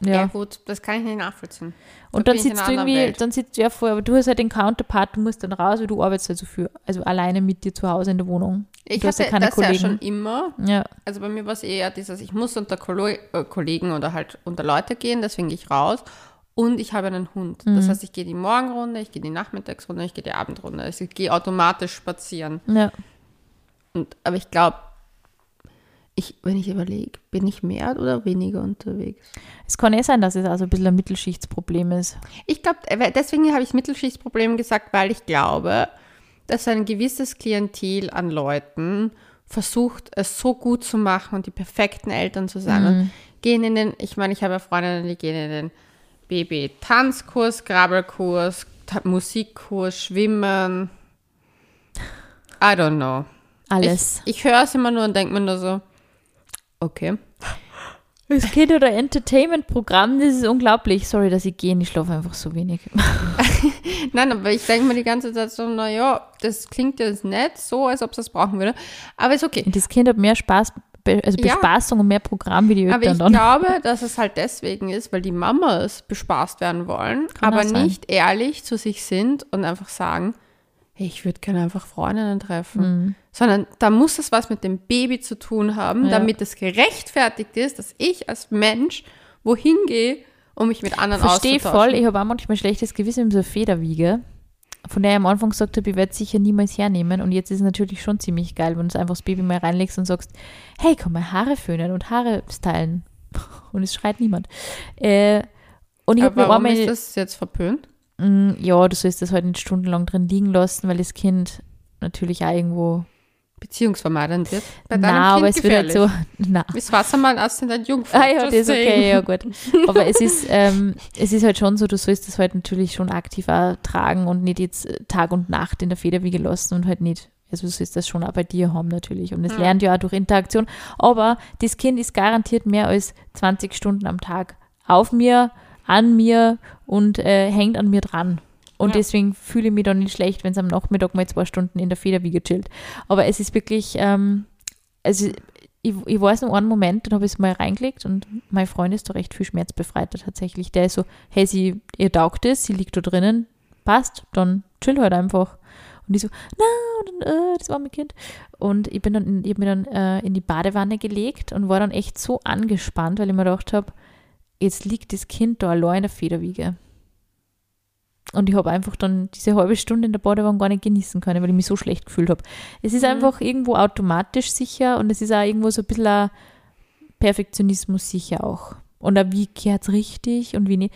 Ja, ja gut, das kann ich nicht nachvollziehen. Und dann sitzt du irgendwie, Welt. dann sitzt du ja vor, aber du hast halt den Counterpart, du musst dann raus, weil du arbeitest halt so viel, also alleine mit dir zu Hause in der Wohnung. Ich du hatte ja das Kollegen. ja schon immer. Ja. Also bei mir war es eher dieses, ich muss unter äh, Kollegen oder halt unter Leute gehen, deswegen gehe ich raus. Und ich habe einen Hund. Mhm. Das heißt, ich gehe die Morgenrunde, ich gehe die Nachmittagsrunde, ich gehe die Abendrunde. Also ich gehe automatisch spazieren. Ja. Und, aber ich glaube, ich, wenn ich überlege, bin ich mehr oder weniger unterwegs? Es kann eh sein, dass es also ein bisschen ein Mittelschichtsproblem ist. Ich glaube, äh, deswegen habe ich Mittelschichtsproblem gesagt, weil ich glaube, dass ein gewisses Klientel an Leuten versucht, es so gut zu machen und die perfekten Eltern zu sein. Mhm. Und gehen in den, ich meine, ich habe ja Freundinnen, die gehen in den Baby Tanzkurs, Grabbelkurs, Musikkurs, Schwimmen. I don't know. Alles. Ich, ich höre es immer nur und denke mir nur so, okay. Das Kind- oder Entertainment-Programm, das ist unglaublich. Sorry, dass ich gehe, ich schlafe einfach so wenig. Nein, aber ich denke mir die ganze Zeit so, naja, das klingt jetzt nett, so, als ob es das brauchen würde. Aber ist okay. Das Kind hat mehr Spaß also Bespaßung ja. und mehr Programm wie die Eltern. Aber ich dann. glaube, dass es halt deswegen ist, weil die Mamas bespaßt werden wollen, Kann aber nicht ehrlich zu sich sind und einfach sagen, hey, ich würde gerne einfach Freundinnen treffen. Mhm. Sondern da muss es was mit dem Baby zu tun haben, ja. damit es gerechtfertigt ist, dass ich als Mensch wohin gehe, um mich mit anderen Verstehe voll, ich habe auch manchmal schlechtes Gewissen in so Federwiege von der ich am Anfang gesagt habe, ich werde es sicher niemals hernehmen. Und jetzt ist es natürlich schon ziemlich geil, wenn du einfach das Baby mal reinlegst und sagst, hey, komm mal Haare föhnen und Haare stylen. Und es schreit niemand. Äh, und ich Aber warum ist das jetzt verpönt? Mm, ja, du sollst das halt nicht stundenlang drin liegen lassen, weil das Kind natürlich auch irgendwo beziehungsvermeidend wird. Bei deinem na, kind aber es gefährlich. wird halt so. Na. Das Wasser mal aus in dein Jungfrau. Ah ja, das ist okay, ja gut. Aber es ist, ähm, es ist halt schon so, du sollst das halt natürlich schon aktiver tragen und nicht jetzt äh, Tag und Nacht in der Federwiege lassen und halt nicht. Also du sollst das schon auch bei dir haben natürlich. Und es ja. lernt ja auch durch Interaktion. Aber das Kind ist garantiert mehr als 20 Stunden am Tag auf mir, an mir und äh, hängt an mir dran. Und ja. deswegen fühle ich mich dann nicht schlecht, wenn es am Nachmittag mal zwei Stunden in der Federwiege chillt. Aber es ist wirklich, ähm, also ich, ich weiß noch einen Moment, dann habe ich es mal reingelegt und mein Freund ist da recht viel schmerzbefreiter tatsächlich. Der ist so, hey, sie, ihr taugt es, sie liegt da drinnen, passt, dann chill halt einfach. Und ich so, na, äh, das war mein Kind. Und ich bin dann, ich mir dann äh, in die Badewanne gelegt und war dann echt so angespannt, weil ich mir gedacht habe, jetzt liegt das Kind da allein in der Federwiege. und ich habe einfach dann diese halbe Stunde in der Badewanne gar nicht genießen können, weil ich mich so schlecht gefühlt habe. Es ist Mhm. einfach irgendwo automatisch sicher und es ist auch irgendwo so ein bisschen ein Perfektionismus sicher auch. Und auch wie gehört es richtig und wie nicht.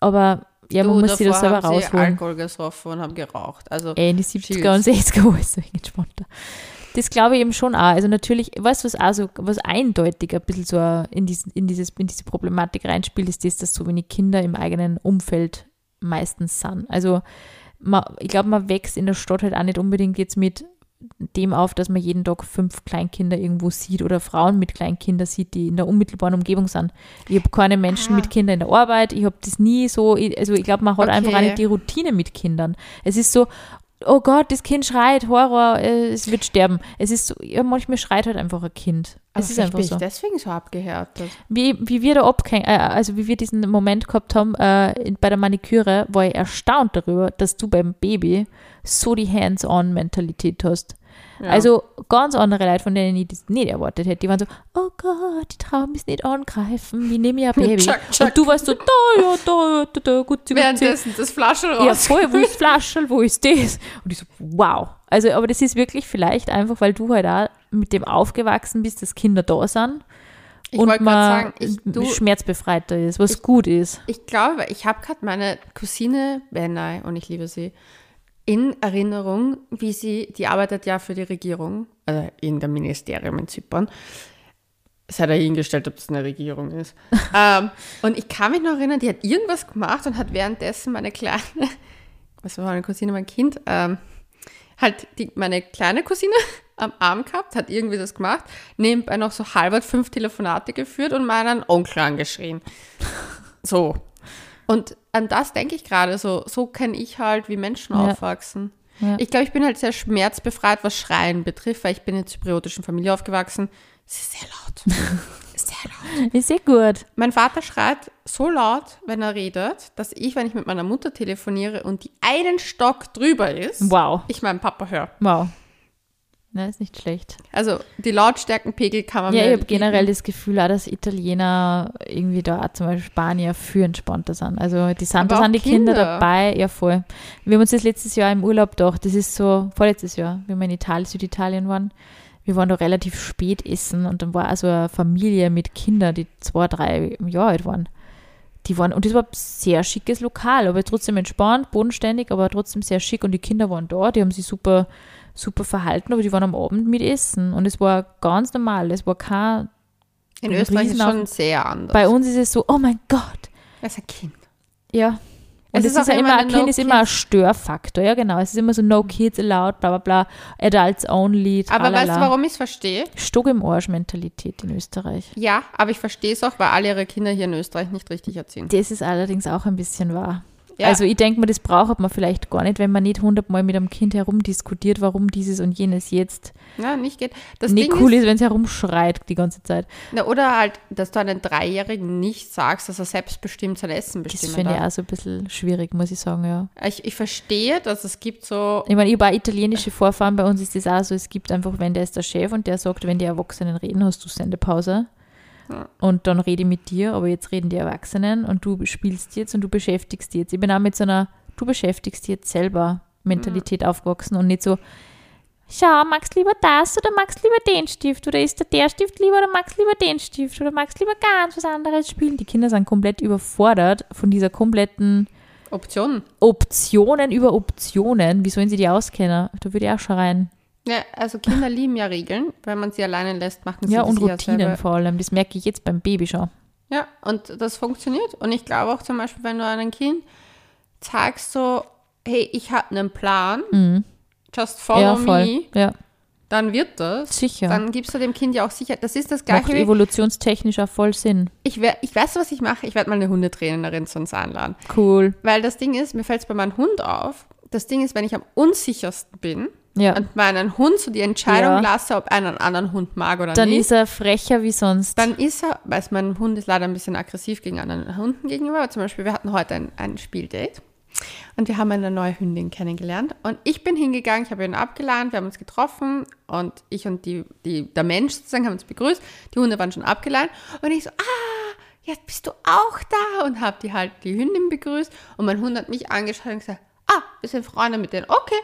Aber ja, man Du, muss sich das selber haben sie rausholen. Alkohol gesoffen und haben geraucht. Also Ey, in die 70er Cheers. und 60er war es so entspannter. Das glaube ich eben schon auch. Also natürlich, weißt du, was auch so, was eindeutig ein bisschen so in, diesen, in, dieses, in diese Problematik reinspielt, ist das, dass so wenig Kinder im eigenen Umfeld meistens sind. Also man, ich glaube, man wächst in der Stadt halt auch nicht unbedingt jetzt mit dem auf, dass man jeden Tag fünf Kleinkinder irgendwo sieht oder Frauen mit Kleinkindern sieht, die in der unmittelbaren Umgebung sind. Ich habe keine Menschen Ah. mit Kindern in der Arbeit, ich habe das nie so, also ich glaube, man hat einfach auch Okay. nicht die Routine mit Kindern. Es ist so, oh Gott, das Kind schreit, Horror, äh, es wird sterben. Es ist so, ja, manchmal schreit halt einfach ein Kind. aber Es ist vielleicht einfach bin ich so. deswegen so abgehärtet. Wie, wie wir da abgehängt, äh, also wie wir diesen Moment gehabt haben äh, in, bei der Maniküre, war ich erstaunt darüber, dass du beim Baby so die Hands-on-Mentalität hast. Ja. Also ganz andere Leute, von denen ich das nicht erwartet hätte. Die waren so, oh Gott, die trauen mich nicht angreifen, wie nehme ich ein Baby? Tschack, tschack. Und du warst so, da, ja, da, da, da, gut, gut. Währenddessen das Flaschel Ja, raus. voll, wo ist das Flaschel, wo ist das? Und ich so, wow. Also, aber das ist wirklich vielleicht einfach, weil du halt auch mit dem aufgewachsen bist, dass Kinder da sind ich und man sagen, ich, du, schmerzbefreiter ist, was gut ist. ich glaube, ich habe gerade meine Cousine Benai, und ich liebe sie, in Erinnerung, wie sie, die arbeitet ja für die Regierung, also in dem Ministerium in Zypern. Es hat dahingestellt, ob das eine Regierung ist. ähm, und ich kann mich noch erinnern, die hat irgendwas gemacht und hat währenddessen meine kleine, was war meine Cousine, mein Kind, ähm, halt die, meine kleine Cousine am Arm gehabt, hat irgendwie das gemacht, nebenbei noch so halbert fünf Telefonate geführt und meinen Onkel angeschrien. So. Und an das denke ich gerade so. So kenne ich halt, wie Menschen Ja. aufwachsen. Ja. Ich glaube, ich bin halt sehr schmerzbefreit, was Schreien betrifft, weil ich bin in einer zypriotischen Familie aufgewachsen. Es ist sehr laut. sehr laut. Ist sehr gut. Mein Vater schreit so laut, wenn er redet, dass ich, wenn ich mit meiner Mutter telefoniere und die einen Stock drüber ist, Wow. ich meinen Papa höre. Wow. Na, ist nicht schlecht. Also die Lautstärkenpegel kann man Ja, ich habe generell das Gefühl auch, dass Italiener irgendwie da auch zum Beispiel Spanier für entspannter sind. Also die sind, da sind die Kinder. Kinder. dabei, ja voll. Wir haben uns das letztes Jahr im Urlaub gedacht, das ist so, vorletztes Jahr, wie wir in Italien, Süditalien waren, wir waren da relativ spät essen und dann war also eine Familie mit Kindern, die zwei, drei Jahre alt waren. Die waren, und das war ein sehr schickes Lokal, aber trotzdem entspannt, bodenständig, aber trotzdem sehr schick und die Kinder waren da, die haben sich super, super verhalten, aber die waren am Abend mit Essen und es war ganz normal, es war kein In Österreich ist Riesenhaufen. schon sehr anders. bei uns ist es so, oh mein Gott. Er ist ein Kind. Ja. Und Es es, ist ist, auch ja immer ein Kind ist immer ein Störfaktor, ja genau. Es ist immer so No Kids allowed, bla bla bla, Adults only, Aber weißt du, tralala. warum ich es verstehe? Stock im Arsch Mentalität in Österreich. Ja, aber ich verstehe es auch, weil alle ihre Kinder hier in Österreich nicht richtig erziehen. Das ist allerdings auch ein bisschen wahr. Ja. Also ich denke mir, das braucht man vielleicht gar nicht, wenn man nicht hundertmal mit einem Kind herumdiskutiert, warum dieses und jenes jetzt Ja, nicht geht. Das nicht Ding cool ist, ist, wenn es herumschreit die ganze Zeit. na, oder halt, dass du einem Dreijährigen nicht sagst, dass er selbstbestimmt sein Essen Das bestimmen finde ich auch so ein bisschen schwierig, muss ich sagen, ja. Ich, ich verstehe, dass es gibt so, Ich meine, auch italienische Vorfahren, bei uns ist das auch so, es gibt einfach, wenn der ist der Chef und der sagt, wenn die Erwachsenen reden, hast du Sendepause. Ja. Und dann rede ich mit dir, aber jetzt reden die Erwachsenen und du spielst jetzt und du beschäftigst dich jetzt. Ich bin auch mit so einer, du beschäftigst dich jetzt selber Mentalität aufgewachsen und nicht so, schau, magst lieber das oder magst lieber den Stift oder ist der der Stift lieber oder magst lieber den Stift oder magst lieber ganz was anderes spielen. Die Kinder sind komplett überfordert von dieser kompletten Optionen. Optionen über Optionen. Wie sollen sie die auskennen? Da würde ich auch schreien. Ja, also Kinder lieben ja Regeln. Wenn man sie alleine lässt, machen sie Ja, und ja Routinen selber. vor allem. Das merke ich jetzt beim Baby schon. Ja, und das funktioniert. Und ich glaube auch zum Beispiel, wenn du einem Kind sagst so, hey, ich habe einen Plan, just follow Mhm. ja, voll. me, Ja, dann wird das. sicher. Dann gibst du dem Kind ja auch Sicherheit. Das ist das Macht Gleiche wie, evolutionstechnisch auch voll Sinn. ich, wer, ich weiß, was ich mache. Ich werde mal eine Hundetrainerin zu uns einladen. Cool. Weil das Ding ist, mir fällt es bei meinem Hund auf, das Ding ist, wenn ich am unsichersten bin Ja. und meinen Hund so die Entscheidung Ja. lasse, ob er einen anderen Hund mag oder Dann nicht, ist er frecher wie sonst. dann ist er, weil mein Hund ist leider ein bisschen aggressiv gegen anderen Hunden gegenüber, aber zum Beispiel, wir hatten heute ein, ein Spieldate und wir haben eine neue Hündin kennengelernt und ich bin hingegangen, ich habe ihn abgeladen, wir haben uns getroffen und ich und die, die, der Mensch sozusagen haben uns begrüßt, die Hunde waren schon abgeladen und ich so, ah, jetzt bist du auch da und habe die halt die Hündin begrüßt und mein Hund hat mich angeschaut und gesagt, ah, wir sind Freunde mit denen, okay.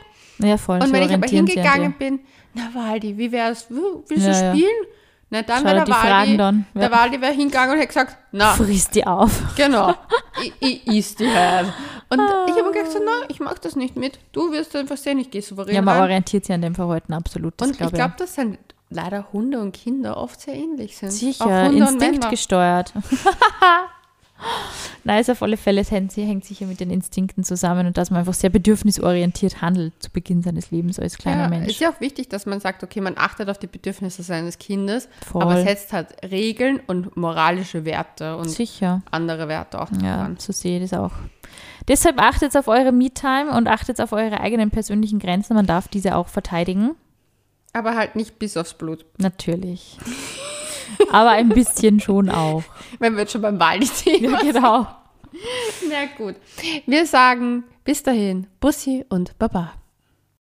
Ja, voll. Und wenn ich aber hingegangen bin, na Waldi, wie wär's, Willst du Ja, ja. spielen? Na dann wäre der Waldi, dann, ja. der Waldi wäre hingegangen und hätte gesagt, na, Friss die auf. genau, ich, ich iss die halt. Und ich habe gesagt, so, na, ich mach das nicht mit. Du wirst einfach sehen, ich gehe souverän Ja, man rein. orientiert sich an dem Verhalten absolut. Das Und ich glaube dass dann leider Hunde und Kinder oft sehr ähnlich sind. Sicher, Hunde Nein, ist auf alle Fälle, es hängt, hängt sicher mit den Instinkten zusammen und dass man einfach sehr bedürfnisorientiert handelt zu Beginn seines Lebens als kleiner Ja, Mensch. ist ja auch wichtig, dass man sagt, okay, man achtet auf die Bedürfnisse seines Kindes, Voll. aber setzt halt Regeln und moralische Werte und Sicher. andere Werte auch Ja, dran. so sehe ich das auch. Deshalb achtet auf eure Me-Time und achtet auf eure eigenen persönlichen Grenzen. Man darf diese auch verteidigen. Aber halt nicht bis aufs Blut. Natürlich. Aber ein bisschen schon auch. Wenn wir jetzt schon beim sind. Ja, genau. Na gut. Wir sagen bis dahin, Bussi und Baba.